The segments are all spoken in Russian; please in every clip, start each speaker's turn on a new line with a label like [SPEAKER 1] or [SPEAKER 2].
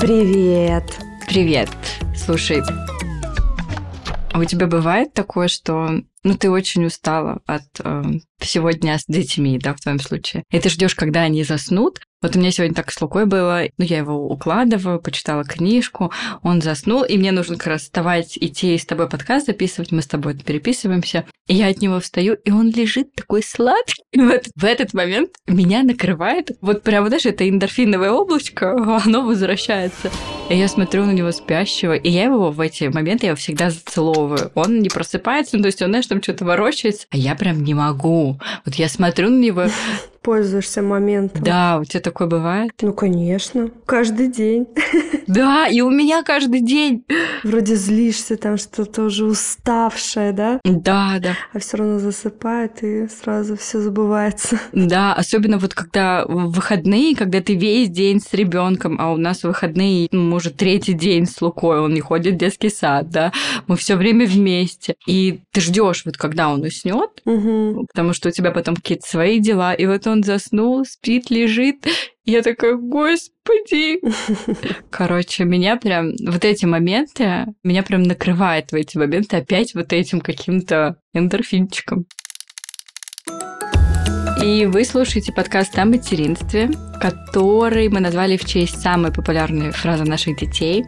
[SPEAKER 1] Привет.
[SPEAKER 2] Привет. Слушай, у тебя бывает такое, что ну, ты очень устала от э, всего дня с детьми, да, в твоем случае. И ты ждешь, когда они заснут, вот у меня сегодня так с Лукой было, ну, я его укладываю, почитала книжку, он заснул, и мне нужно как раз вставать, идти с тобой подкаст записывать, мы с тобой переписываемся, и я от него встаю, и он лежит такой сладкий. В этот, в этот момент меня накрывает, вот прямо, знаешь, это эндорфиновое облачко, оно возвращается. И я смотрю на него спящего, и я его в эти моменты, я его всегда зацеловываю. Он не просыпается, ну, то есть он, знаешь, там что-то ворочается, а я прям не могу. Вот я смотрю на него,
[SPEAKER 1] Пользуешься моментом.
[SPEAKER 2] да, у тебя такое бывает?
[SPEAKER 1] Ну, конечно. Каждый день.
[SPEAKER 2] Да, и у меня каждый день.
[SPEAKER 1] Вроде злишься, там что-то уже уставшее, да?
[SPEAKER 2] Да, да.
[SPEAKER 1] А все равно засыпает, и сразу все забывается.
[SPEAKER 2] Да, особенно вот когда выходные, когда ты весь день с ребенком, а у нас выходные, ну, может, третий день с Лукой, он не ходит в детский сад, да, мы все время вместе. И ты ждешь, вот когда он уснет,
[SPEAKER 1] Угу.
[SPEAKER 2] потому что у тебя потом какие-то свои дела, и вот он заснул, спит, лежит. Я такая, господи. Короче, меня прям вот эти моменты, меня прям накрывает в эти моменты опять вот этим каким-то эндорфинчиком. И вы слушаете подкаст о материнстве, который мы назвали в честь самой популярной фразы наших детей.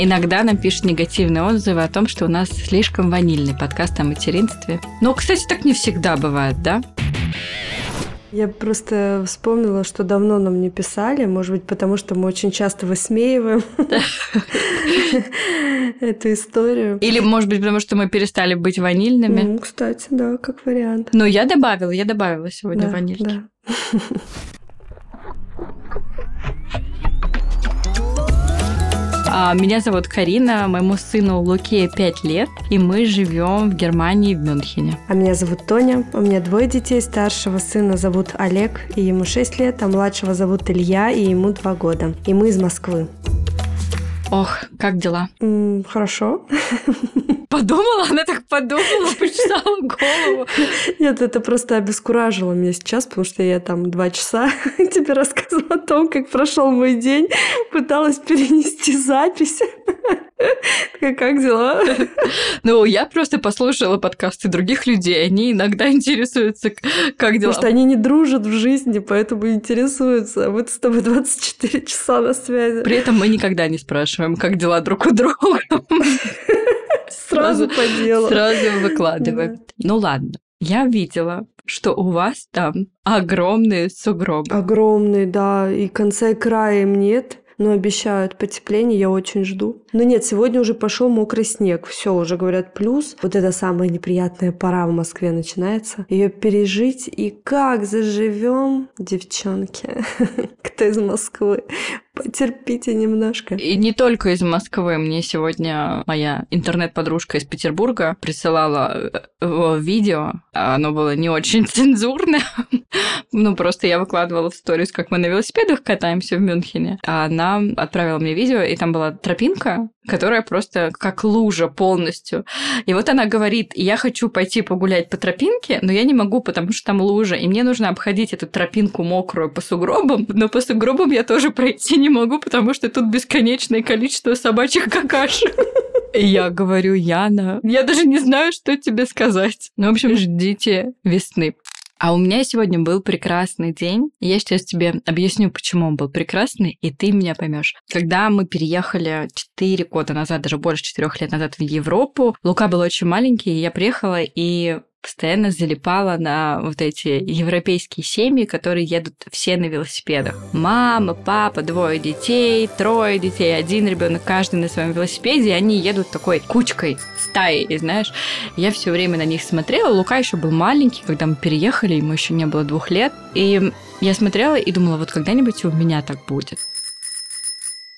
[SPEAKER 2] Иногда нам пишут негативные отзывы о том, что у нас слишком ванильный подкаст о материнстве. Но, кстати, так не всегда бывает, да?
[SPEAKER 1] Я просто вспомнила, что давно нам не писали, может быть, потому что мы очень часто высмеиваем эту историю.
[SPEAKER 2] Или, может быть, потому что мы перестали быть ванильными.
[SPEAKER 1] Ну, кстати, да, как вариант.
[SPEAKER 2] Но я добавила, я добавила сегодня ванильки. Меня зовут Карина, моему сыну Луке 5 лет, и мы живем в Германии, в Мюнхене.
[SPEAKER 1] А меня зовут Тоня, у меня двое детей, старшего сына зовут Олег, и ему 6 лет, а младшего зовут Илья, и ему 2 года. И мы из Москвы.
[SPEAKER 2] Ох, как дела?
[SPEAKER 1] М, Хорошо.
[SPEAKER 2] Подумала, она так подумала, почесала голову.
[SPEAKER 1] Нет, это просто обескуражило меня сейчас, потому что я там два часа тебе рассказывала о том, как прошел мой день, пыталась перенести запись. Как дела?
[SPEAKER 2] Ну, я просто послушала подкасты других людей, они иногда интересуются, как дела.
[SPEAKER 1] Потому что они не дружат в жизни, поэтому интересуются. А вот с тобой 24 часа на связи.
[SPEAKER 2] При этом мы никогда не спрашиваем, как дела друг у друга.
[SPEAKER 1] Сразу по делу.
[SPEAKER 2] Сразу выкладываем. Ну ладно. Я видела, что у вас там огромные сугробы.
[SPEAKER 1] Огромный, да, и конца и края им нет. Но обещают потепление, я очень жду. Но нет, сегодня уже пошел мокрый снег. Все, уже говорят плюс. Вот это самая неприятная пора в Москве начинается. Ее пережить и как заживем, девчонки, кто из Москвы, потерпите немножко.
[SPEAKER 2] И не только из Москвы. Мне сегодня моя интернет-подружка из Петербурга присылала э, видео. Оно было не очень цензурное. Ну, просто я выкладывала в сторис, как мы на велосипедах катаемся в Мюнхене. А она отправила мне видео, и там была тропинка, которая просто как лужа полностью. И вот она говорит, я хочу пойти погулять по тропинке, но я не могу, потому что там лужа, и мне нужно обходить эту тропинку мокрую по сугробам, но по сугробам я тоже пройти не могу, потому что тут бесконечное количество собачьих какашек. Я говорю, Яна, я даже не знаю, что тебе сказать. Ну, в общем, ждите весны. А у меня сегодня был прекрасный день. Я сейчас тебе объясню, почему он был прекрасный, и ты меня поймешь. Когда мы переехали 4 года назад, даже больше 4 лет назад в Европу, Лука был очень маленький, и я приехала, и постоянно залипала на вот эти европейские семьи, которые едут все на велосипедах. Мама, папа, двое детей, трое детей, один ребенок, каждый на своем велосипеде, и они едут такой кучкой, стаей, и знаешь, я все время на них смотрела. Лука еще был маленький, когда мы переехали, ему еще не было двух лет. И я смотрела и думала, вот когда-нибудь у меня так будет.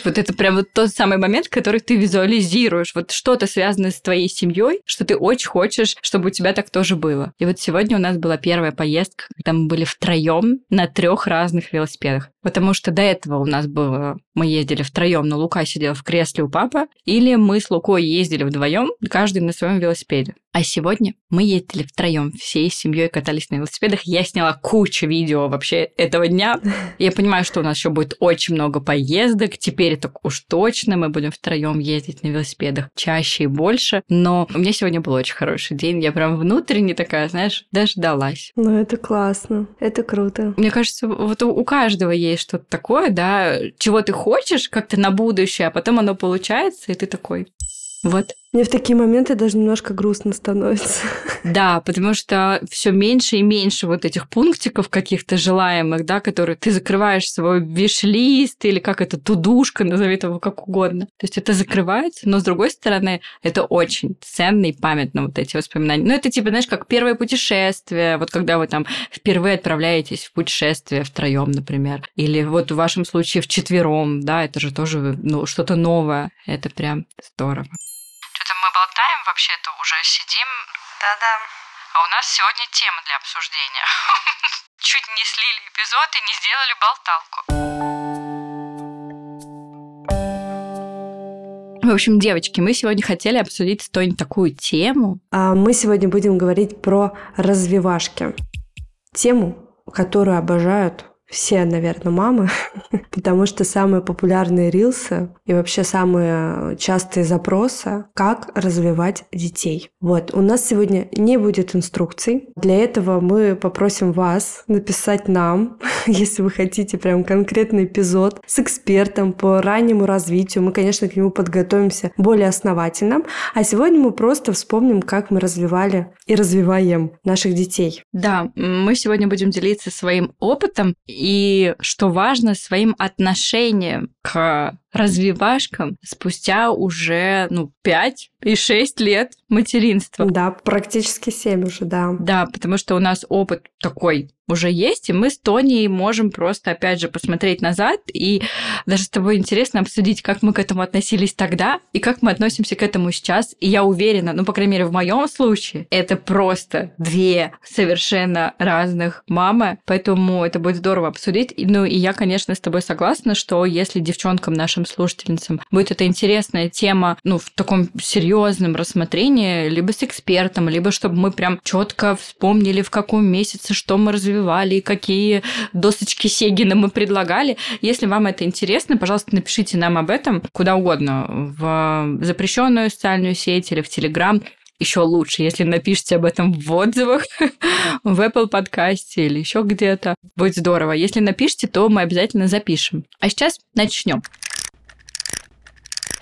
[SPEAKER 2] Вот это прям вот тот самый момент, который ты визуализируешь. Вот что-то связанное с твоей семьей, что ты очень хочешь, чтобы у тебя так тоже было. И вот сегодня у нас была первая поездка, когда мы были втроем на трех разных велосипедах. Потому что до этого у нас было, мы ездили втроем, но Лука сидел в кресле у папы, или мы с Лукой ездили вдвоем, каждый на своем велосипеде. А сегодня мы ездили втроем, всей семьей катались на велосипедах. Я сняла кучу видео вообще этого дня. Я понимаю, что у нас еще будет очень много поездок. Теперь это уж точно мы будем втроем ездить на велосипедах чаще и больше. Но у меня сегодня был очень хороший день. Я прям внутренне такая, знаешь, дождалась.
[SPEAKER 1] Ну, это классно. Это круто.
[SPEAKER 2] Мне кажется, вот у каждого есть что-то такое, да, чего ты хочешь как-то на будущее, а потом оно получается, и ты такой, вот
[SPEAKER 1] мне в такие моменты даже немножко грустно становится.
[SPEAKER 2] Да, потому что все меньше и меньше вот этих пунктиков каких-то желаемых, да, которые ты закрываешь свой виш-лист или как это, тудушка, назови его как угодно. То есть это закрывается, но с другой стороны, это очень ценно и памятно вот эти воспоминания. Ну, это типа, знаешь, как первое путешествие, вот когда вы там впервые отправляетесь в путешествие втроем, например, или вот в вашем случае в четвером, да, это же тоже ну, что-то новое. Это прям здорово
[SPEAKER 3] болтаем вообще-то, уже сидим.
[SPEAKER 1] Да-да.
[SPEAKER 3] А у нас сегодня тема для обсуждения. Чуть не слили эпизод и не сделали
[SPEAKER 2] болталку. В общем, девочки, мы сегодня хотели обсудить Тоней такую тему.
[SPEAKER 1] А мы сегодня будем говорить про развивашки. Тему, которую обожают все, наверное, мамы, потому что самые популярные рилсы и вообще самые частые запросы, как развивать детей. Вот, у нас сегодня не будет инструкций. Для этого мы попросим вас написать нам, если вы хотите прям конкретный эпизод с экспертом по раннему развитию. Мы, конечно, к нему подготовимся более основательно. А сегодня мы просто вспомним, как мы развивали и развиваем наших детей.
[SPEAKER 2] Да, мы сегодня будем делиться своим опытом и, что важно, своим отношением к развивашкам спустя уже, ну, 5 и 6 лет материнства.
[SPEAKER 1] Да, практически 7 уже, да.
[SPEAKER 2] Да, потому что у нас опыт такой уже есть, и мы с Тони можем просто, опять же, посмотреть назад и даже с тобой интересно обсудить, как мы к этому относились тогда и как мы относимся к этому сейчас. И я уверена, ну, по крайней мере, в моем случае, это просто две совершенно разных мамы, поэтому это будет здорово обсудить. Ну, и я, конечно, с тобой согласна, что если девчонкам нашим нашим слушательницам будет это интересная тема, ну, в таком серьезном рассмотрении, либо с экспертом, либо чтобы мы прям четко вспомнили, в каком месяце что мы развивали, какие досочки Сегина мы предлагали. Если вам это интересно, пожалуйста, напишите нам об этом куда угодно, в запрещенную социальную сеть или в Телеграм еще лучше, если напишите об этом в отзывах в Apple подкасте или еще где-то. Будет здорово. Если напишите, то мы обязательно запишем. А сейчас начнем.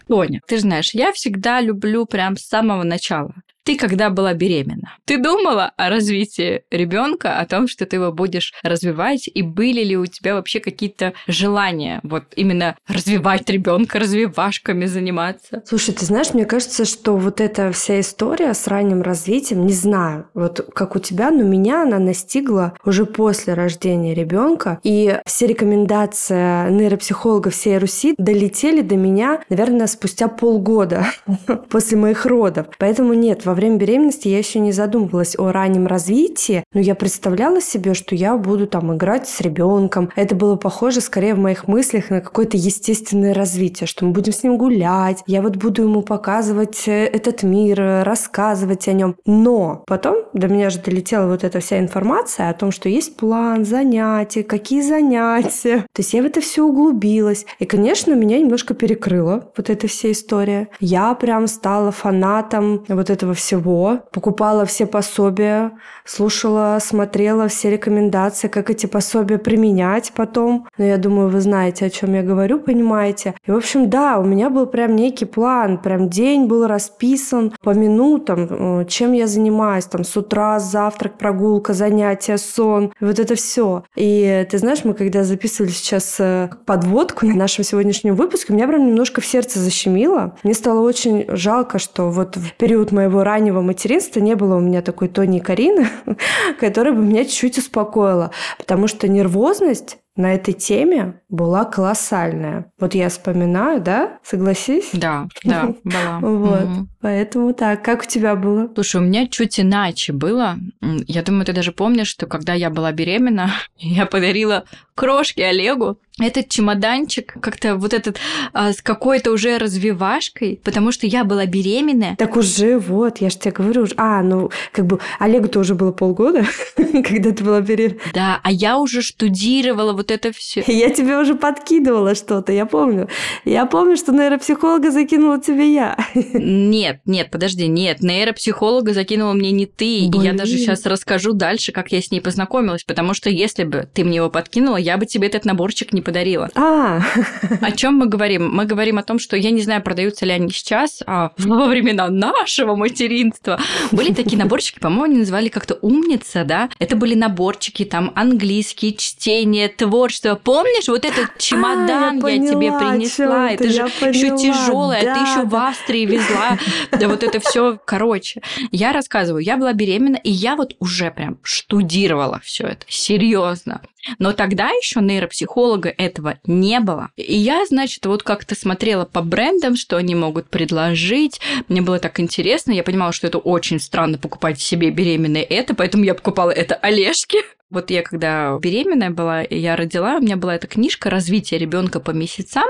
[SPEAKER 2] Тоня, ты знаешь, я всегда люблю прям с самого начала ты когда была беременна, ты думала о развитии ребенка, о том, что ты его будешь развивать, и были ли у тебя вообще какие-то желания вот именно развивать ребенка, развивашками заниматься?
[SPEAKER 1] Слушай, ты знаешь, мне кажется, что вот эта вся история с ранним развитием, не знаю, вот как у тебя, но меня она настигла уже после рождения ребенка, и все рекомендации нейропсихологов всей Руси долетели до меня, наверное, спустя полгода после моих родов. Поэтому нет, во время беременности я еще не задумывалась о раннем развитии, но я представляла себе, что я буду там играть с ребенком. Это было похоже скорее в моих мыслях на какое-то естественное развитие, что мы будем с ним гулять, я вот буду ему показывать э, этот мир, рассказывать о нем. Но потом до меня же долетела вот эта вся информация о том, что есть план, занятия, какие занятия. То есть я в это все углубилась. И, конечно, меня немножко перекрыла вот эта вся история. Я прям стала фанатом вот этого всего всего, покупала все пособия, слушала, смотрела все рекомендации, как эти пособия применять потом. Но я думаю, вы знаете, о чем я говорю, понимаете. И, в общем, да, у меня был прям некий план, прям день был расписан по минутам, э, чем я занимаюсь, там, с утра, завтрак, прогулка, занятия, сон, вот это все. И ты знаешь, мы когда записывали сейчас э, подводку на нашем сегодняшнем выпуске, меня прям немножко в сердце защемило. Мне стало очень жалко, что вот в период моего раннего раннего материнства не было у меня такой Тони Карины, которая бы меня чуть-чуть успокоила. Потому что нервозность на этой теме была колоссальная. Вот я вспоминаю, да? Согласись?
[SPEAKER 2] Да, да, была.
[SPEAKER 1] Вот. Поэтому так. Как у тебя было?
[SPEAKER 2] Слушай, у меня чуть иначе было. Я думаю, ты даже помнишь, что когда я была беременна, я подарила крошки Олегу этот чемоданчик как-то вот этот а, с какой-то уже развивашкой, потому что я была беременная.
[SPEAKER 1] Так уже, вот, я же тебе говорю. А, ну, как бы Олегу-то уже было полгода, когда ты была беременна.
[SPEAKER 2] Да, а я уже штудировала вот это все.
[SPEAKER 1] Я тебе уже подкидывала что-то, я помню. Я помню, что нейропсихолога закинула тебе я.
[SPEAKER 2] Нет, нет, подожди, нет, нейропсихолога закинула мне не ты. Блин. И я даже сейчас расскажу дальше, как я с ней познакомилась, потому что если бы ты мне его подкинула, я бы тебе этот наборчик не подарила.
[SPEAKER 1] А.
[SPEAKER 2] О чем мы говорим? Мы говорим о том, что я не знаю, продаются ли они сейчас, а во времена нашего материнства были такие наборчики, по-моему, они называли как-то умница, да? Это были наборчики, там английский, чтение, творчество. Помнишь, вот этот чемодан
[SPEAKER 1] а,
[SPEAKER 2] я,
[SPEAKER 1] я
[SPEAKER 2] тебе принесла, это, это же еще тяжелое, да, ты еще да. в Австрии везла, да вот это все, короче. Я рассказываю, я была беременна, и я вот уже прям штудировала все это, серьезно. Но тогда еще нейропсихолога этого не было. И я, значит, вот как-то смотрела по брендам, что они могут предложить. Мне было так интересно. Я понимала, что это очень странно покупать себе беременной это, поэтому я покупала это Олежки. Вот я когда беременная была, я родила, у меня была эта книжка «Развитие ребенка по месяцам»,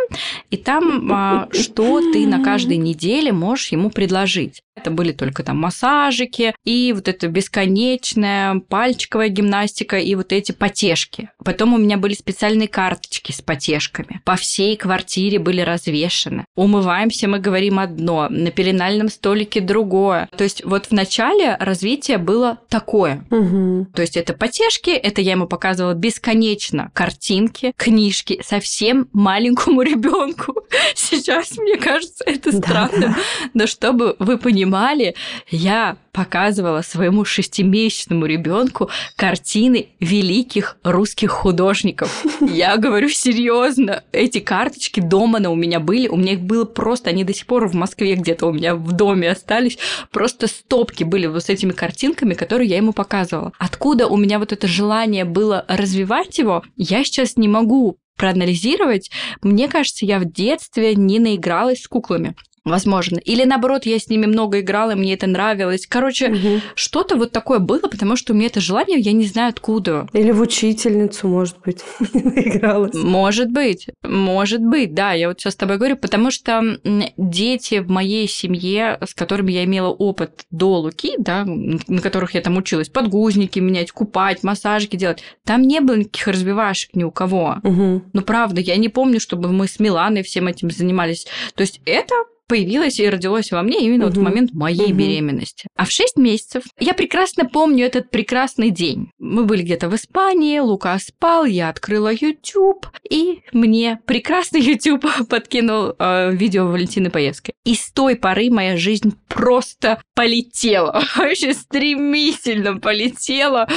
[SPEAKER 2] и там а, что ты на каждой неделе можешь ему предложить. Это были только там массажики и вот эта бесконечная пальчиковая гимнастика и вот эти потешки. Потом у меня были специальные карточки с потешками. По всей квартире были развешаны. Умываемся, мы говорим одно, на пеленальном столике другое. То есть вот в начале развитие было такое.
[SPEAKER 1] Угу.
[SPEAKER 2] То есть это потешки, это я ему показывала бесконечно картинки, книжки совсем маленькому ребенку. Сейчас мне кажется это странным, да. но чтобы вы понимали, понимали, я показывала своему шестимесячному ребенку картины великих русских художников. Я говорю серьезно, эти карточки дома на у меня были, у меня их было просто, они до сих пор в Москве где-то у меня в доме остались, просто стопки были вот с этими картинками, которые я ему показывала. Откуда у меня вот это желание было развивать его, я сейчас не могу проанализировать, мне кажется, я в детстве не наигралась с куклами. Возможно. Или наоборот, я с ними много играла, мне это нравилось. Короче, угу. что-то вот такое было, потому что у меня это желание, я не знаю откуда.
[SPEAKER 1] Или в учительницу, может быть, игралась.
[SPEAKER 2] Может быть, может быть, да. Я вот сейчас с тобой говорю, потому что дети в моей семье, с которыми я имела опыт до Луки, да, на которых я там училась, подгузники менять, купать, массажики делать, там не было никаких развивашек ни у кого.
[SPEAKER 1] Угу.
[SPEAKER 2] Ну, правда, я не помню, чтобы мы с Миланой всем этим занимались. То есть это появилось и родилось во мне именно угу. вот в момент моей угу. беременности. А в 6 месяцев я прекрасно помню этот прекрасный день. Мы были где-то в Испании, Лука спал, я открыла YouTube, и мне прекрасный YouTube подкинул э, видео Валентины Паевской. И с той поры моя жизнь просто полетела, вообще стремительно полетела.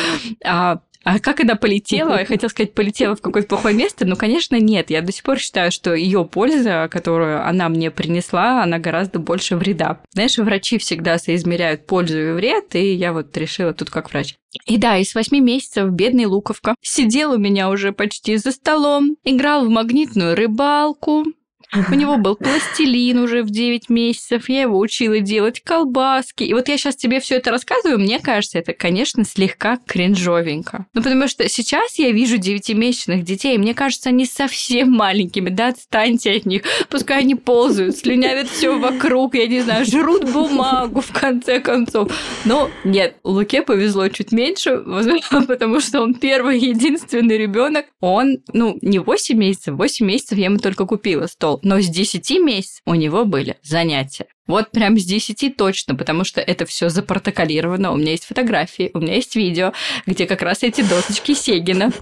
[SPEAKER 2] А, а как она полетела? Я хотела сказать, полетела в какое-то плохое место, но, конечно, нет. Я до сих пор считаю, что ее польза, которую она мне принесла, она гораздо больше вреда. Знаешь, врачи всегда соизмеряют пользу и вред, и я вот решила тут как врач. И да, из восьми месяцев бедный Луковка сидел у меня уже почти за столом, играл в магнитную рыбалку, у него был пластилин уже в 9 месяцев, я его учила делать колбаски. И вот я сейчас тебе все это рассказываю, мне кажется, это, конечно, слегка кринжовенько. Ну, потому что сейчас я вижу девятимесячных детей, и мне кажется, они совсем маленькими, да, отстаньте от них. Пускай они ползают, слюнявят все вокруг, я не знаю, жрут бумагу в конце концов. Но нет, Луке повезло чуть меньше, потому что он первый единственный ребенок. Он, ну, не 8 месяцев, 8 месяцев я ему только купила стол но с 10 месяцев у него были занятия. Вот прям с 10 точно, потому что это все запротоколировано. У меня есть фотографии, у меня есть видео, где как раз эти досочки Сегина,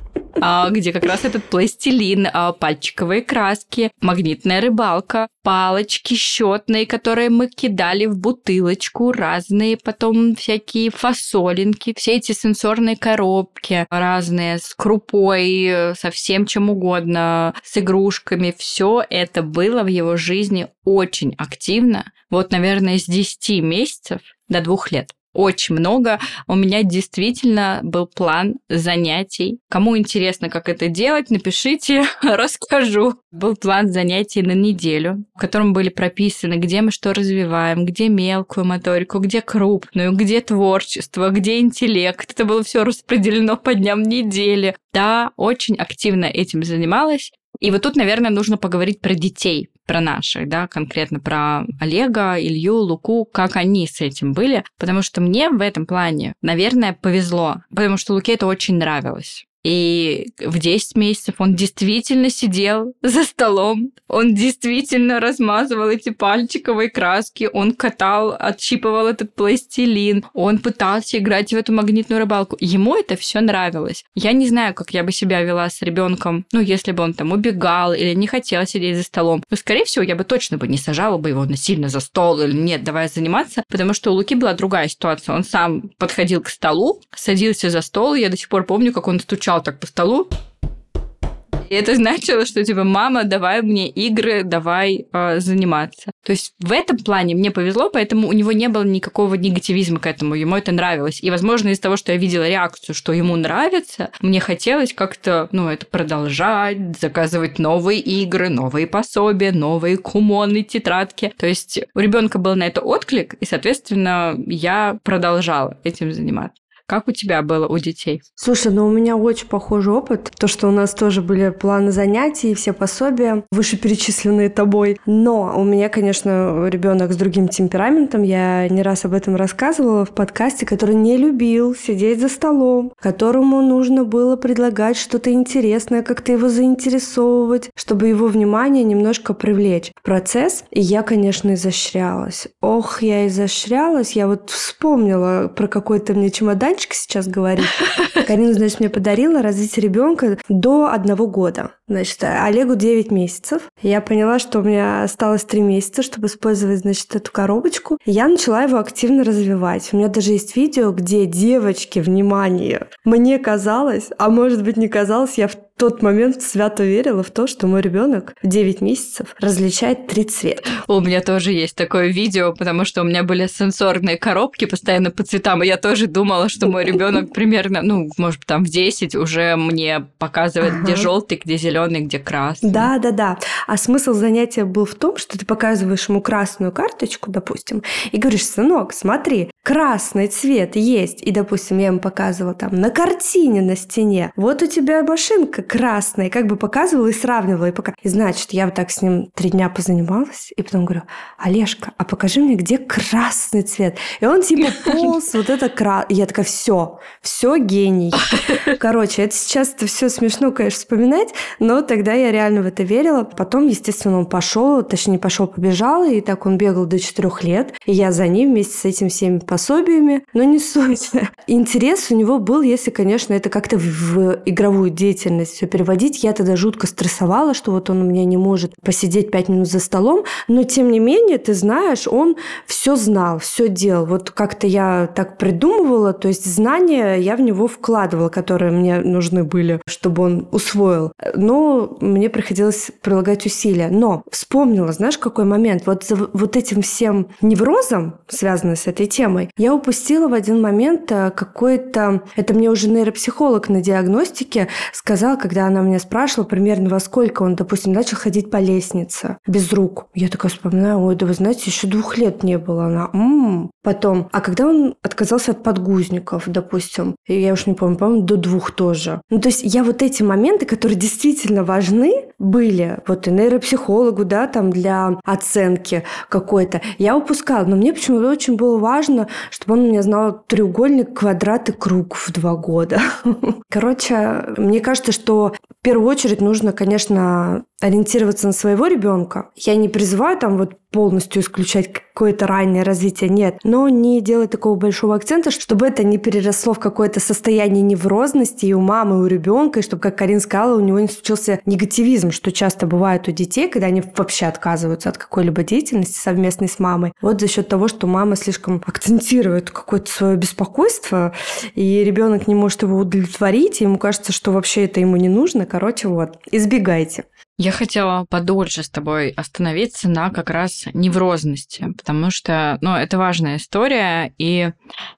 [SPEAKER 2] а, где как раз этот пластилин, а, пальчиковые краски, магнитная рыбалка, палочки счетные, которые мы кидали в бутылочку, разные потом всякие фасолинки, все эти сенсорные коробки разные с крупой, со всем чем угодно, с игрушками. Все это было в его жизни очень активно. Вот, наверное, с 10 месяцев до двух лет очень много. У меня действительно был план занятий. Кому интересно, как это делать, напишите, расскажу. Был план занятий на неделю, в котором были прописаны, где мы что развиваем, где мелкую моторику, где крупную, где творчество, где интеллект. Это было все распределено по дням недели. Да, очень активно этим занималась. И вот тут, наверное, нужно поговорить про детей, про наших, да, конкретно про Олега, Илью, Луку, как они с этим были, потому что мне в этом плане, наверное, повезло, потому что Луке это очень нравилось. И в 10 месяцев он действительно сидел за столом, он действительно размазывал эти пальчиковые краски, он катал, отщипывал этот пластилин, он пытался играть в эту магнитную рыбалку. Ему это все нравилось. Я не знаю, как я бы себя вела с ребенком, ну, если бы он там убегал или не хотел сидеть за столом. Но, скорее всего, я бы точно бы не сажала бы его насильно за стол или нет, давай заниматься, потому что у Луки была другая ситуация. Он сам подходил к столу, садился за стол, я до сих пор помню, как он стучал стучал так по столу. И это значило, что типа, мама, давай мне игры, давай э, заниматься. То есть в этом плане мне повезло, поэтому у него не было никакого негативизма к этому, ему это нравилось. И, возможно, из-за того, что я видела реакцию, что ему нравится, мне хотелось как-то, ну, это продолжать, заказывать новые игры, новые пособия, новые кумоны, тетрадки. То есть у ребенка был на это отклик, и, соответственно, я продолжала этим заниматься. Как у тебя было у детей?
[SPEAKER 1] Слушай, ну у меня очень похожий опыт. То, что у нас тоже были планы занятий, все пособия, вышеперечисленные тобой. Но у меня, конечно, ребенок с другим темпераментом. Я не раз об этом рассказывала в подкасте, который не любил сидеть за столом, которому нужно было предлагать что-то интересное, как-то его заинтересовывать, чтобы его внимание немножко привлечь процесс. И я, конечно, изощрялась. Ох, я изощрялась. Я вот вспомнила про какой-то мне чемодан мальчик сейчас говорит. Карина, значит, мне подарила развить ребенка до одного года. Значит, Олегу 9 месяцев. Я поняла, что у меня осталось 3 месяца, чтобы использовать, значит, эту коробочку. Я начала его активно развивать. У меня даже есть видео, где девочки, внимание, мне казалось, а может быть не казалось, я в тот момент свято верила в то, что мой ребенок в 9 месяцев различает три цвета.
[SPEAKER 2] У меня тоже есть такое видео, потому что у меня были сенсорные коробки постоянно по цветам, и я тоже думала, что мой ребенок примерно, ну, может, там в 10 уже мне показывает, ага. где желтый, где зеленый, где красный.
[SPEAKER 1] Да, да, да. А смысл занятия был в том, что ты показываешь ему красную карточку, допустим, и говоришь, сынок, смотри, красный цвет есть. И, допустим, я ему показывала там на картине на стене. Вот у тебя машинка красная. как бы показывала и сравнивала. И, пока... и значит, я вот так с ним три дня позанималась. И потом говорю, Олежка, а покажи мне, где красный цвет. И он типа полз, вот это крас... Я такая, все, все гений. Короче, это сейчас это все смешно, конечно, вспоминать, но тогда я реально в это верила. Потом, естественно, он пошел, точнее, пошел, побежал, и так он бегал до четырех лет. И я за ним вместе с этими всеми пособиями, но не суть. Интерес у него был, если, конечно, это как-то в игровую деятельность все переводить. Я тогда жутко стрессовала, что вот он у меня не может посидеть пять минут за столом, но тем не менее, ты знаешь, он все знал, все делал. Вот как-то я так придумывала, то есть знания я в него вкладывала, которые мне нужны были, чтобы он усвоил. Но мне приходилось прилагать усилия. Но вспомнила, знаешь, какой момент? Вот за вот этим всем неврозом, связанным с этой темой, я упустила в один момент э, какой-то... Это мне уже нейропсихолог на диагностике сказал, когда она меня спрашивала примерно во сколько он, допустим, начал ходить по лестнице без рук. Я такая вспоминаю, ой, да вы знаете, еще двух лет не было. Она, м-м. Потом, а когда он отказался от подгузников, допустим, я уж не помню, по-моему, до двух тоже. Ну, то есть я вот эти моменты, которые действительно важны были, вот и нейропсихологу, да, там для оценки какой-то, я упускала. Но мне почему-то очень было важно, чтобы он у меня знал треугольник, квадрат и круг в два года. Короче, мне кажется, что в первую очередь нужно, конечно, ориентироваться на своего ребенка. Я не призываю там вот полностью исключать какое-то раннее развитие, нет. Но не делать такого большого акцента, чтобы это не переросло в какое-то состояние неврозности и у мамы, и у ребенка, и чтобы, как Карин сказала, у него не случился негативизм, что часто бывает у детей, когда они вообще отказываются от какой-либо деятельности совместной с мамой. Вот за счет того, что мама слишком акцентирует какое-то свое беспокойство, и ребенок не может его удовлетворить, и ему кажется, что вообще это ему не нужно. Короче, вот, избегайте.
[SPEAKER 2] Я хотела подольше с тобой остановиться на как раз неврозности, потому что, ну, это важная история, и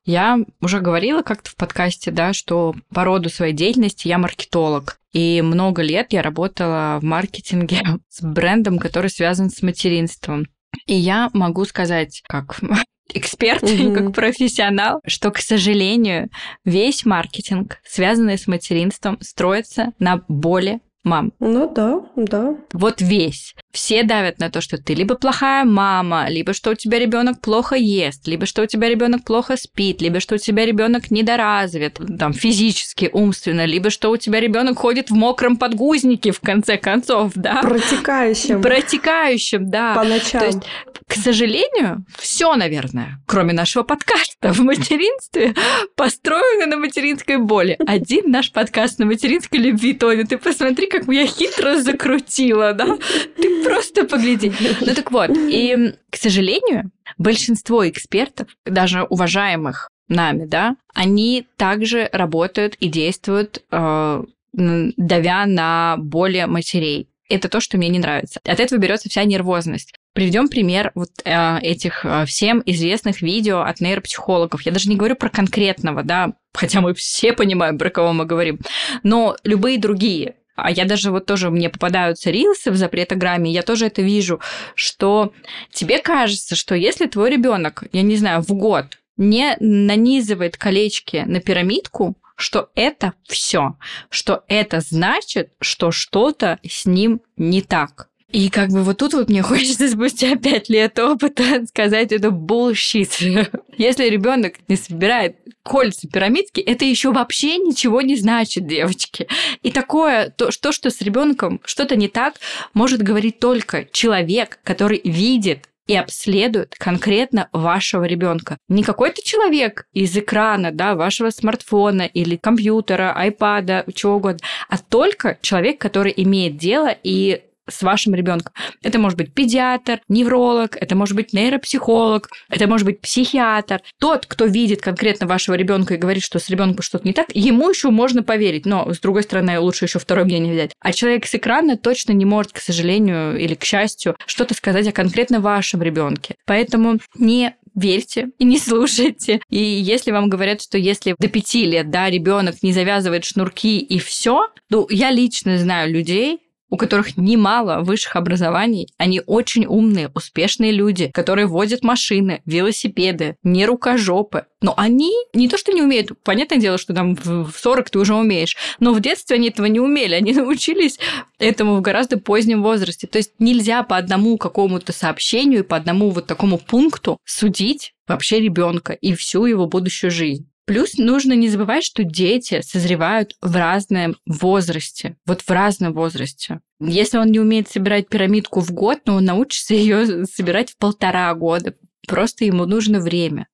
[SPEAKER 2] я уже говорила как-то в подкасте, да, что по роду своей деятельности я маркетолог. И много лет я работала в маркетинге с брендом, который связан с материнством. И я могу сказать, как эксперт и как профессионал, что, к сожалению, весь маркетинг, связанный с материнством, строится на боли мам.
[SPEAKER 1] Ну да, да.
[SPEAKER 2] Вот весь. Все давят на то, что ты либо плохая мама, либо что у тебя ребенок плохо ест, либо что у тебя ребенок плохо спит, либо что у тебя ребенок недоразвит, там физически, умственно, либо что у тебя ребенок ходит в мокром подгузнике, в конце концов, да.
[SPEAKER 1] Протекающим.
[SPEAKER 2] Протекающим, да.
[SPEAKER 1] По ночам.
[SPEAKER 2] То есть, к сожалению, все, наверное, кроме нашего подкаста в материнстве, построено на материнской боли. Один наш подкаст на материнской любви, Тоня, ты посмотри, как я хитро закрутила, да? Ты просто погляди. Ну так вот, и, к сожалению, большинство экспертов, даже уважаемых нами, да, они также работают и действуют, э, давя на боли матерей. Это то, что мне не нравится. От этого берется вся нервозность. Приведем пример вот э, этих э, всем известных видео от нейропсихологов. Я даже не говорю про конкретного, да, хотя мы все понимаем, про кого мы говорим, но любые другие. А я даже вот тоже, мне попадаются рилсы в запретограмме, я тоже это вижу, что тебе кажется, что если твой ребенок, я не знаю, в год не нанизывает колечки на пирамидку, что это все, что это значит, что что-то с ним не так. И как бы вот тут вот мне хочется спустя пять лет опыта сказать это bullshit. Если ребенок не собирает кольца пирамидки, это еще вообще ничего не значит, девочки. И такое, то, что, что с ребенком что-то не так, может говорить только человек, который видит и обследует конкретно вашего ребенка. Не какой-то человек из экрана, да, вашего смартфона или компьютера, айпада, чего угодно, а только человек, который имеет дело и с вашим ребенком. Это может быть педиатр, невролог, это может быть нейропсихолог, это может быть психиатр. Тот, кто видит конкретно вашего ребенка и говорит, что с ребенком что-то не так, ему еще можно поверить, но с другой стороны лучше еще второе мнение взять. А человек с экрана точно не может, к сожалению или к счастью, что-то сказать о конкретно вашем ребенке. Поэтому не верьте и не слушайте. И если вам говорят, что если до пяти лет, да, ребенок не завязывает шнурки и все, ну, я лично знаю людей, у которых немало высших образований, они очень умные, успешные люди, которые водят машины, велосипеды, не рукожопы. Но они не то, что не умеют, понятное дело, что там в 40 ты уже умеешь, но в детстве они этого не умели, они научились этому в гораздо позднем возрасте. То есть нельзя по одному какому-то сообщению, по одному вот такому пункту судить вообще ребенка и всю его будущую жизнь. Плюс нужно не забывать, что дети созревают в разном возрасте. Вот в разном возрасте. Если он не умеет собирать пирамидку в год, но он научится ее собирать в полтора года. Просто ему нужно время.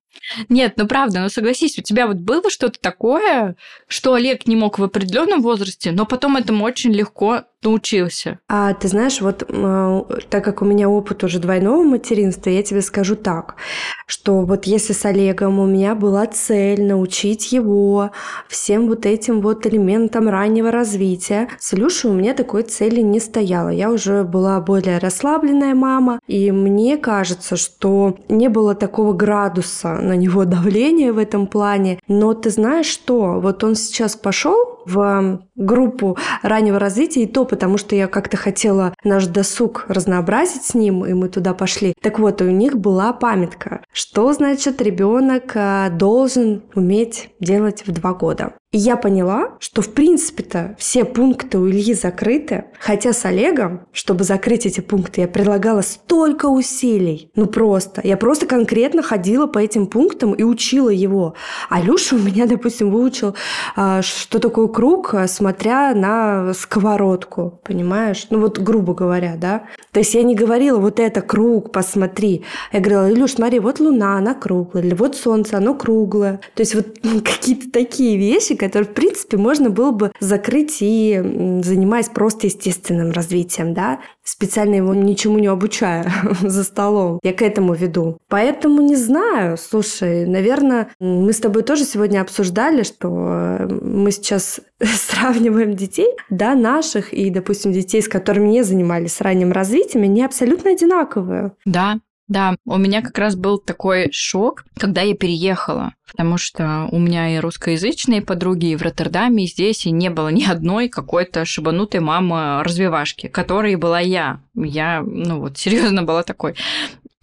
[SPEAKER 2] Нет, ну правда, ну согласись, у тебя вот было что-то такое, что Олег не мог в определенном возрасте, но потом этому очень легко научился?
[SPEAKER 1] А ты знаешь, вот э, так как у меня опыт уже двойного материнства, я тебе скажу так, что вот если с Олегом у меня была цель научить его всем вот этим вот элементам раннего развития, с Илюшей у меня такой цели не стояло. Я уже была более расслабленная мама, и мне кажется, что не было такого градуса на него давления в этом плане. Но ты знаешь что? Вот он сейчас пошел в группу раннего развития, и то потому, что я как-то хотела наш досуг разнообразить с ним, и мы туда пошли. Так вот, у них была памятка, что значит ребенок э, должен уметь делать в два года. И я поняла, что в принципе-то все пункты у Ильи закрыты, хотя с Олегом, чтобы закрыть эти пункты, я предлагала столько усилий. Ну просто. Я просто конкретно ходила по этим пунктам и учила его. А Люша у меня, допустим, выучил, а, что такое круг, а, смотря на сковородку, понимаешь? Ну вот грубо говоря, да? То есть я не говорила, вот это круг, посмотри. Я говорила, Илюш, смотри, вот луна, она круглая, или вот солнце, оно круглое. То есть вот какие-то такие вещи, которые, в принципе, можно было бы закрыть и занимаясь просто естественным развитием, да, специально его ничему не обучая за столом. Я к этому веду. Поэтому не знаю, слушай, наверное, мы с тобой тоже сегодня обсуждали, что э, мы сейчас сравниваем детей, да, наших и, допустим, детей, с которыми не занимались ранним развитием, они абсолютно одинаковые.
[SPEAKER 2] Да, да, у меня как раз был такой шок, когда я переехала, потому что у меня и русскоязычные подруги и в Роттердаме, и здесь, и не было ни одной какой-то шибанутой мамы развивашки, которой была я. Я, ну вот, серьезно была такой.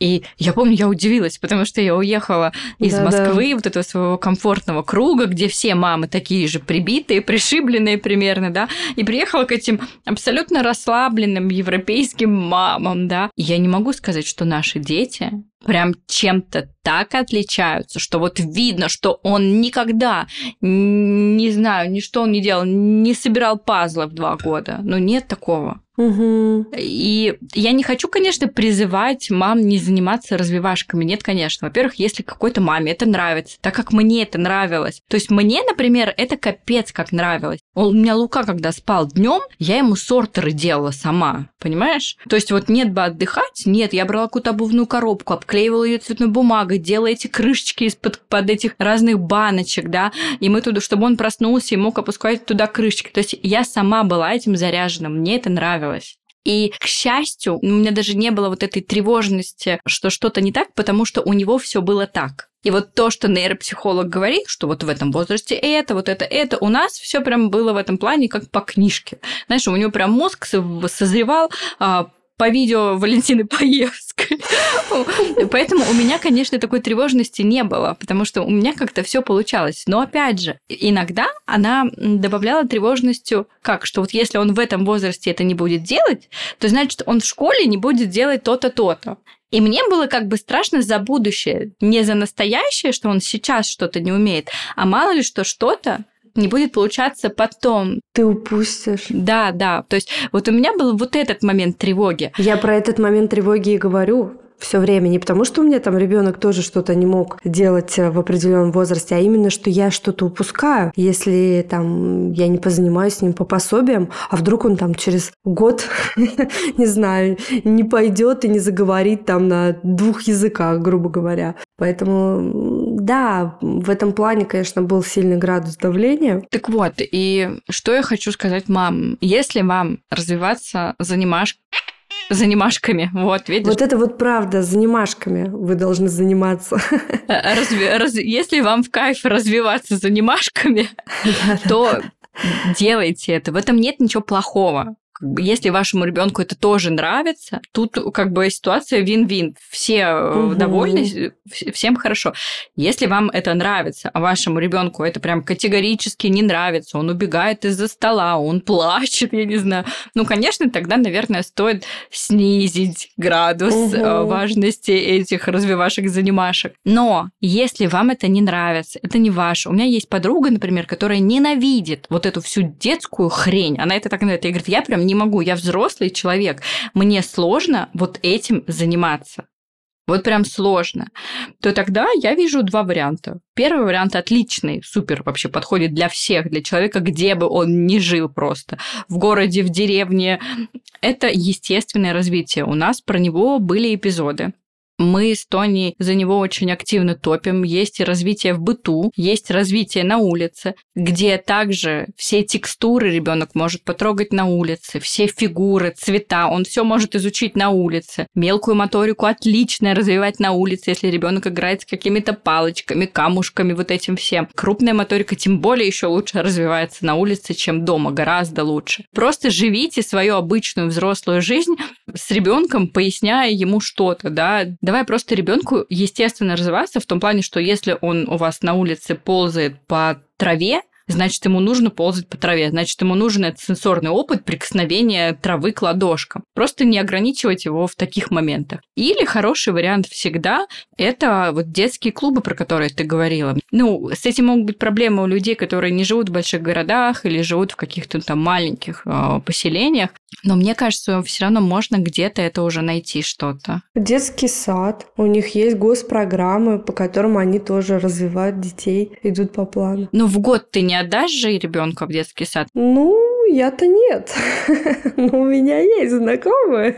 [SPEAKER 2] И я помню, я удивилась, потому что я уехала из да, Москвы, да. вот этого своего комфортного круга, где все мамы такие же прибитые, пришибленные примерно, да, и приехала к этим абсолютно расслабленным европейским мамам, да. И я не могу сказать, что наши дети прям чем-то так отличаются, что вот видно, что он никогда, не знаю, ни что он не делал, не собирал пазлы в два года. Ну, нет такого.
[SPEAKER 1] Угу.
[SPEAKER 2] И я не хочу, конечно, призывать мам не заниматься развивашками. Нет, конечно. Во-первых, если какой-то маме это нравится, так как мне это нравилось. То есть мне, например, это капец как нравилось. У меня Лука, когда спал днем, я ему сортеры делала сама. Понимаешь? То есть вот нет бы отдыхать, нет, я брала какую-то обувную коробку, обклеивала ее цветной бумагой, делала эти крышечки из-под под этих разных баночек, да, и мы туда, чтобы он проснулся и мог опускать туда крышечки. То есть я сама была этим заряжена, мне это нравилось. И, к счастью, у меня даже не было вот этой тревожности, что что-то не так, потому что у него все было так. И вот то, что нейропсихолог говорит, что вот в этом возрасте это, вот это, это, у нас все прям было в этом плане как по книжке. Знаешь, у него прям мозг созревал а, по видео Валентины Паевской. Поэтому у меня, конечно, такой тревожности не было, потому что у меня как-то все получалось. Но опять же, иногда она добавляла тревожностью, как, что вот если он в этом возрасте это не будет делать, то значит он в школе не будет делать то-то, то-то. И мне было как бы страшно за будущее, не за настоящее, что он сейчас что-то не умеет, а мало ли что что-то не будет получаться потом.
[SPEAKER 1] Ты упустишь.
[SPEAKER 2] Да, да. То есть вот у меня был вот этот момент тревоги.
[SPEAKER 1] Я про этот момент тревоги и говорю все время. Не потому, что у меня там ребенок тоже что-то не мог делать э, в определенном возрасте, а именно, что я что-то упускаю. Если там я не позанимаюсь с ним по пособиям, а вдруг он там через год, не знаю, не пойдет и не заговорит там на двух языках, грубо говоря. Поэтому, да, в этом плане, конечно, был сильный градус давления.
[SPEAKER 2] Так вот, и что я хочу сказать мам, если вам развиваться занимашкой, занимашками. Вот, видишь?
[SPEAKER 1] Вот это вот правда, занимашками вы должны заниматься.
[SPEAKER 2] Э, разви... Раз... Если вам в кайф развиваться занимашками, то делайте это. В этом нет ничего плохого если вашему ребенку это тоже нравится, тут как бы ситуация вин-вин. Все угу. довольны, всем хорошо. Если вам это нравится, а вашему ребенку это прям категорически не нравится, он убегает из-за стола, он плачет, я не знаю. Ну, конечно, тогда, наверное, стоит снизить градус угу. важности этих развивашек занимашек. Но если вам это не нравится, это не ваше. У меня есть подруга, например, которая ненавидит вот эту всю детскую хрень. Она это так говорит. Я говорю, я прям не могу, я взрослый человек, мне сложно вот этим заниматься. Вот прям сложно, то тогда я вижу два варианта. Первый вариант отличный, супер, вообще подходит для всех, для человека, где бы он ни жил просто, в городе, в деревне. Это естественное развитие. У нас про него были эпизоды. Мы с Тони за него очень активно топим. Есть и развитие в быту, есть развитие на улице, где также все текстуры ребенок может потрогать на улице, все фигуры, цвета, он все может изучить на улице. Мелкую моторику отлично развивать на улице, если ребенок играет с какими-то палочками, камушками, вот этим всем. Крупная моторика тем более еще лучше развивается на улице, чем дома, гораздо лучше. Просто живите свою обычную взрослую жизнь с ребенком, поясняя ему что-то, да, Давай просто ребенку естественно развиваться в том плане, что если он у вас на улице ползает по траве, значит, ему нужно ползать по траве, значит, ему нужен этот сенсорный опыт прикосновения травы к ладошкам. Просто не ограничивать его в таких моментах. Или хороший вариант всегда – это вот детские клубы, про которые ты говорила. Ну, с этим могут быть проблемы у людей, которые не живут в больших городах или живут в каких-то там маленьких э, поселениях. Но мне кажется, все равно можно где-то это уже найти что-то.
[SPEAKER 1] Детский сад. У них есть госпрограммы, по которым они тоже развивают детей, идут по плану.
[SPEAKER 2] Ну, в год ты не не отдашь же ребенка в детский сад?
[SPEAKER 1] Ну, я-то нет. Но у меня есть знакомые.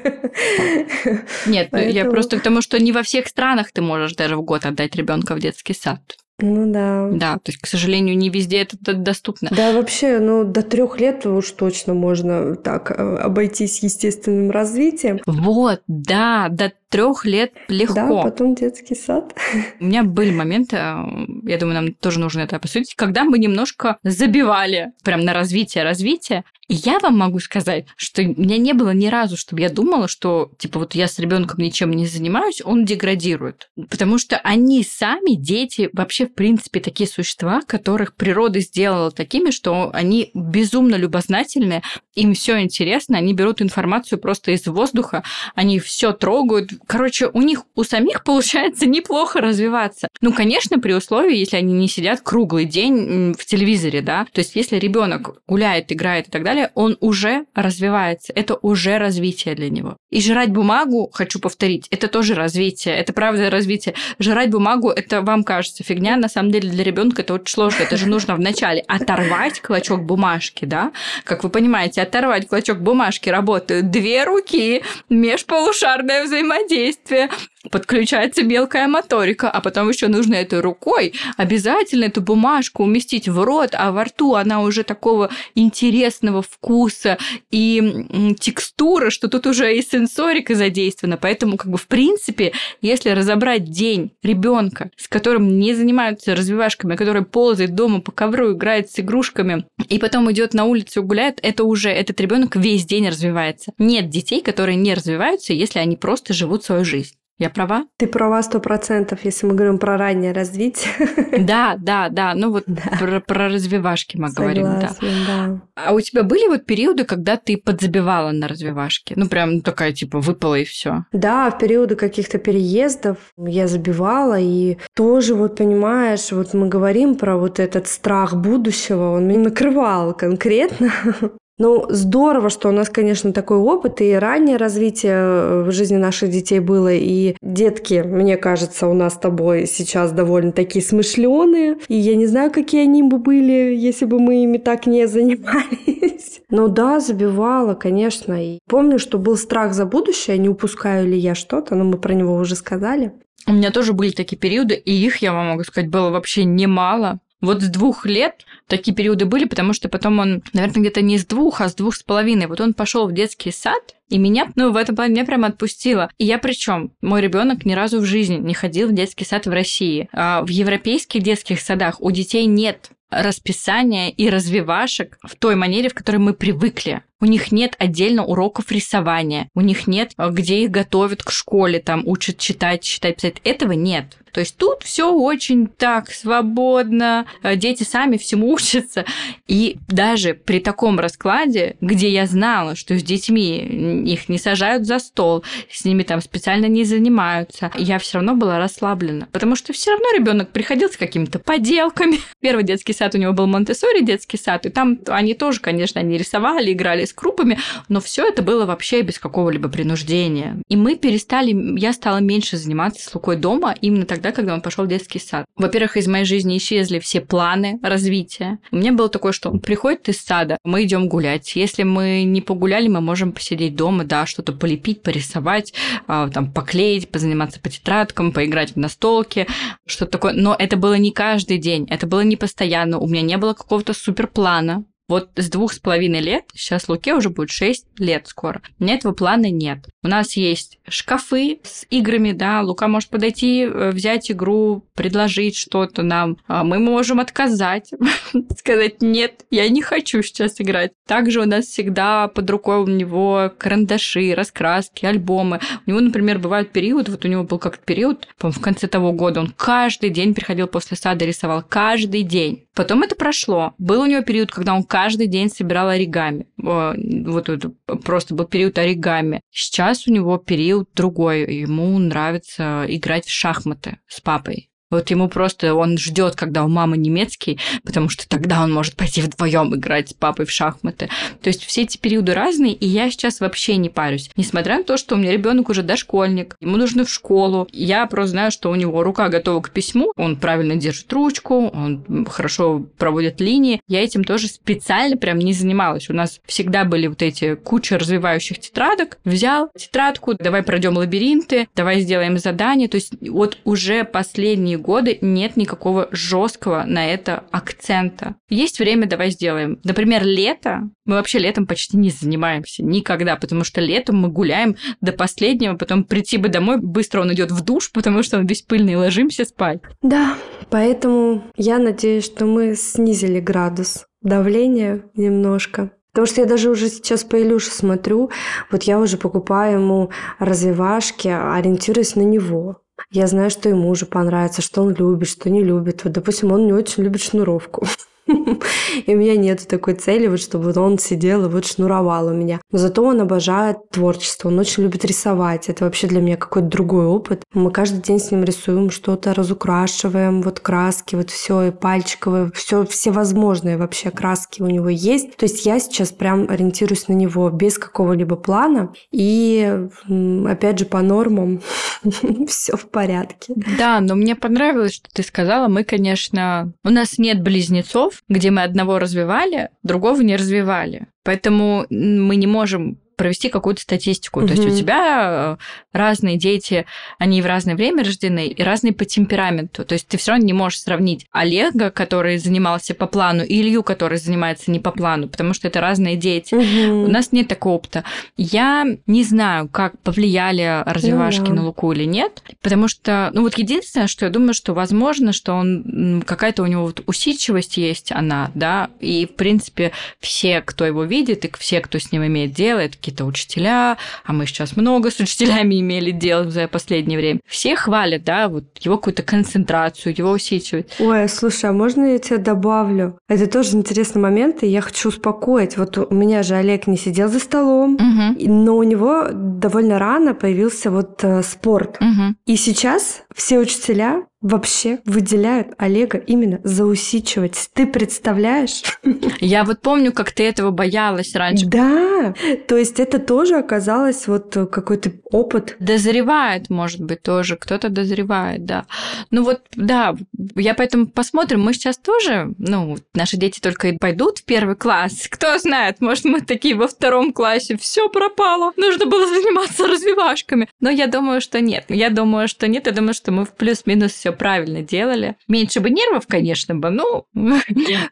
[SPEAKER 2] Нет, ну, я просто к тому, что не во всех странах ты можешь даже в год отдать ребенка в детский сад.
[SPEAKER 1] Ну да.
[SPEAKER 2] Да, то есть, к сожалению, не везде это доступно.
[SPEAKER 1] Да, вообще, ну, до трех лет уж точно можно так э, обойтись естественным развитием.
[SPEAKER 2] Вот, да, до трех лет легко.
[SPEAKER 1] Да, потом детский сад.
[SPEAKER 2] У меня были моменты, э, я думаю, нам тоже нужно это обсудить, когда мы немножко забивали прям на развитие, развитие. И я вам могу сказать, что у меня не было ни разу, чтобы я думала, что, типа, вот я с ребенком ничем не занимаюсь, он деградирует. Потому что они сами, дети, вообще, в принципе, такие существа, которых природа сделала такими, что они безумно любознательные, им все интересно, они берут информацию просто из воздуха, они все трогают. Короче, у них у самих получается неплохо развиваться. Ну, конечно, при условии, если они не сидят круглый день в телевизоре, да. То есть, если ребенок гуляет, играет и так далее, он уже развивается. Это уже развитие для него. И жрать бумагу, хочу повторить, это тоже развитие. Это правда развитие. Жрать бумагу, это вам кажется фигня, на самом деле для ребенка это очень сложно. Это же нужно вначале оторвать клочок бумажки, да. Как вы понимаете, оторвать клочок бумажки работают две руки, межполушарное взаимодействие, подключается мелкая моторика, а потом еще нужно этой рукой обязательно эту бумажку уместить в рот, а во рту она уже такого интересного вкуса и текстуры, что тут уже и сенсорика задействована. Поэтому, как бы, в принципе, если разобрать день ребенка, с которым не занимаются развивашками, а который ползает дома по ковру, играет с игрушками, и потом идет на улицу гуляет, это уже этот ребенок весь день развивается. Нет детей, которые не развиваются, если они просто живут свою жизнь. Я права?
[SPEAKER 1] Ты права сто процентов, если мы говорим про раннее развитие.
[SPEAKER 2] Да, да, да. Ну вот да. Про, про развивашки мы
[SPEAKER 1] Согласна,
[SPEAKER 2] говорим, да.
[SPEAKER 1] да.
[SPEAKER 2] А у тебя были вот периоды, когда ты подзабивала на развивашки? Ну прям такая типа выпала и все.
[SPEAKER 1] Да, в периоды каких-то переездов я забивала и тоже вот понимаешь, вот мы говорим про вот этот страх будущего, он меня накрывал конкретно. Ну, здорово, что у нас, конечно, такой опыт, и раннее развитие э, в жизни наших детей было, и детки, мне кажется, у нас с тобой сейчас довольно такие смышленые, и я не знаю, какие они бы были, если бы мы ими так не занимались. Ну да, забивала, конечно, и помню, что был страх за будущее, не упускаю ли я что-то, но мы про него уже сказали.
[SPEAKER 2] У меня тоже были такие периоды, и их, я вам могу сказать, было вообще немало. Вот с двух лет такие периоды были, потому что потом он, наверное, где-то не с двух, а с двух с половиной. Вот он пошел в детский сад, и меня, ну, в этом плане меня прям отпустило. И я причем, мой ребенок ни разу в жизни не ходил в детский сад в России. А в европейских детских садах у детей нет расписания и развивашек в той манере, в которой мы привыкли. У них нет отдельно уроков рисования, у них нет, где их готовят к школе, там учат читать, читать, писать. Этого нет. То есть тут все очень так свободно, дети сами всему учатся. И даже при таком раскладе, где я знала, что с детьми их не сажают за стол, с ними там специально не занимаются, я все равно была расслаблена. Потому что все равно ребенок приходил с какими-то поделками. Первый детский сад у него был монте детский сад, и там они тоже, конечно, они рисовали, играли с крупами, но все это было вообще без какого-либо принуждения. И мы перестали, я стала меньше заниматься с Лукой дома именно тогда, когда он пошел в детский сад. Во-первых, из моей жизни исчезли все планы развития. У меня было такое, что он приходит из сада, мы идем гулять. Если мы не погуляли, мы можем посидеть дома, да, что-то полепить, порисовать, а, там, поклеить, позаниматься по тетрадкам, поиграть в настолки, что-то такое. Но это было не каждый день, это было не постоянно. У меня не было какого-то суперплана. Вот с двух с половиной лет, сейчас Луке уже будет шесть лет скоро, у меня этого плана нет. У нас есть шкафы с играми, да, Лука может подойти, э, взять игру, предложить что-то нам. А мы можем отказать, сказать, нет, я не хочу сейчас играть. Также у нас всегда под рукой у него карандаши, раскраски, альбомы. У него, например, бывают периоды, вот у него был как-то период, по в конце того года, он каждый день приходил после сада, рисовал, каждый день. Потом это прошло. Был у него период, когда он каждый день собирал оригами. Вот это просто был период оригами. Сейчас у него период другой. Ему нравится играть в шахматы с папой. Вот ему просто, он ждет, когда у мамы немецкий, потому что тогда он может пойти вдвоем играть с папой в шахматы. То есть все эти периоды разные, и я сейчас вообще не парюсь. Несмотря на то, что у меня ребенок уже дошкольник, ему нужно в школу. Я просто знаю, что у него рука готова к письму, он правильно держит ручку, он хорошо проводит линии. Я этим тоже специально прям не занималась. У нас всегда были вот эти куча развивающих тетрадок. Взял тетрадку, давай пройдем лабиринты, давай сделаем задание. То есть вот уже последние последние годы нет никакого жесткого на это акцента. Есть время, давай сделаем. Например, лето. Мы вообще летом почти не занимаемся никогда, потому что летом мы гуляем до последнего, потом прийти бы домой, быстро он идет в душ, потому что он весь пыльный, ложимся спать.
[SPEAKER 1] Да, поэтому я надеюсь, что мы снизили градус давления немножко. Потому что я даже уже сейчас по Илюше смотрю, вот я уже покупаю ему развивашки, ориентируясь на него. Я знаю, что ему уже понравится, что он любит, что не любит. Вот, допустим, он не очень любит шнуровку. И у меня нет такой цели, вот чтобы он сидел и вот шнуровал у меня. Но зато он обожает творчество, он очень любит рисовать. Это вообще для меня какой-то другой опыт. Мы каждый день с ним рисуем что-то, разукрашиваем, вот краски, вот все, и пальчиковые, все, все возможные вообще краски у него есть. То есть я сейчас прям ориентируюсь на него без какого-либо плана. И опять же по нормам все в порядке.
[SPEAKER 2] Да, но мне понравилось, что ты сказала. Мы, конечно, у нас нет близнецов, где мы одного развивали, другого не развивали. Поэтому мы не можем провести какую-то статистику. Угу. То есть у тебя э, разные дети, они в разное время рождены и разные по темпераменту. То есть ты все равно не можешь сравнить Олега, который занимался по плану, и Илью, который занимается не по плану, потому что это разные дети. Угу. У нас нет такого опыта. Я не знаю, как повлияли развивашки ну, да. на Луку или нет, потому что, ну вот единственное, что я думаю, что возможно, что он какая-то у него вот усидчивость есть, она, да, и в принципе все, кто его видит, и все, кто с ним имеет дело, это какие-то учителя, а мы сейчас много с учителями имели дело за последнее время. Все хвалят, да, вот его какую-то концентрацию, его усидчивость.
[SPEAKER 1] Ой, слушай, а можно я тебя добавлю? Это тоже интересный момент, и я хочу успокоить. Вот у меня же Олег не сидел за столом, угу. но у него довольно рано появился вот э, спорт. Угу. И сейчас все учителя вообще выделяют Олега именно за усидчивость. Ты представляешь?
[SPEAKER 2] Я вот помню, как ты этого боялась раньше.
[SPEAKER 1] Да, то есть это тоже оказалось вот какой-то опыт.
[SPEAKER 2] Дозревает, может быть, тоже. Кто-то дозревает, да. Ну вот, да, я поэтому посмотрим. Мы сейчас тоже, ну, наши дети только и пойдут в первый класс. Кто знает, может, мы такие во втором классе. Все пропало. Нужно было заниматься развивашками. Но я думаю, что нет. Я думаю, что нет. Я думаю, что мы в плюс-минус все правильно делали. Меньше бы нервов, конечно бы, ну,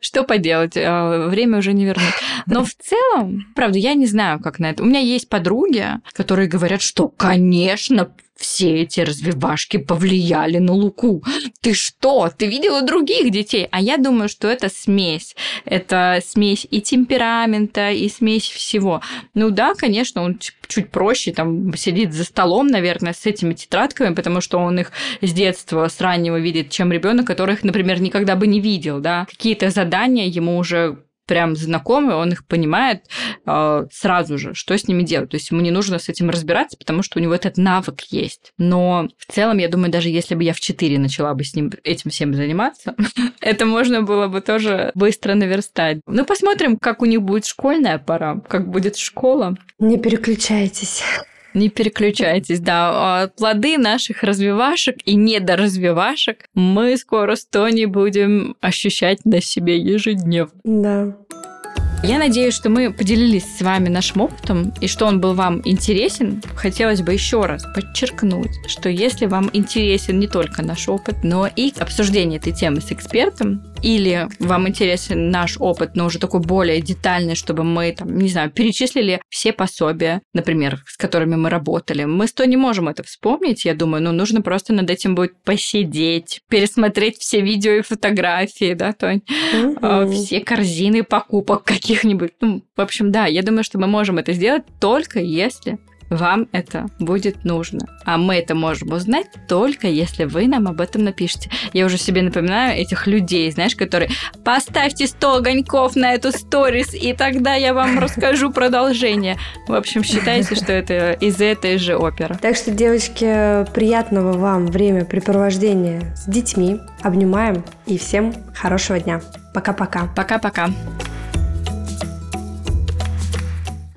[SPEAKER 2] что поделать, а, время уже не вернуть. Но в целом, правда, я не знаю, как на это. У меня есть подруги, которые говорят, что, конечно, все эти развивашки повлияли на Луку. Ты что? Ты видела других детей? А я думаю, что это смесь. Это смесь и темперамента, и смесь всего. Ну да, конечно, он чуть проще, там сидит за столом, наверное, с этими тетрадками, потому что он их с детства, с раннего видит, чем ребенок, которых, например, никогда бы не видел, да. Какие-то задания ему уже прям знакомый, он их понимает э, сразу же, что с ними делать. То есть ему не нужно с этим разбираться, потому что у него этот навык есть. Но в целом, я думаю, даже если бы я в 4 начала бы с ним этим всем заниматься, это можно было бы тоже быстро наверстать. Ну, посмотрим, как у них будет школьная пора, как будет школа.
[SPEAKER 1] Не переключайтесь.
[SPEAKER 2] Не переключайтесь, да. А плоды наших развивашек и недоразвивашек мы скоро с Тони будем ощущать на себе ежедневно.
[SPEAKER 1] Да.
[SPEAKER 2] Я надеюсь, что мы поделились с вами нашим опытом и что он был вам интересен. Хотелось бы еще раз подчеркнуть, что если вам интересен не только наш опыт, но и обсуждение этой темы с экспертом, или вам интересен наш опыт, но уже такой более детальный, чтобы мы, там, не знаю, перечислили все пособия, например, с которыми мы работали. Мы с не можем это вспомнить, я думаю, но нужно просто над этим будет посидеть, пересмотреть все видео и фотографии, да, Тонь? Mm-hmm. Все корзины покупок каких-нибудь. Ну, в общем, да, я думаю, что мы можем это сделать только если вам это будет нужно. А мы это можем узнать только если вы нам об этом напишите. Я уже себе напоминаю этих людей, знаешь, которые поставьте 100 огоньков на эту сторис, и тогда я вам расскажу продолжение. В общем, считайте, что это из этой же оперы.
[SPEAKER 1] Так что, девочки, приятного вам времяпрепровождения с детьми. Обнимаем и всем хорошего дня. Пока-пока.
[SPEAKER 2] Пока-пока.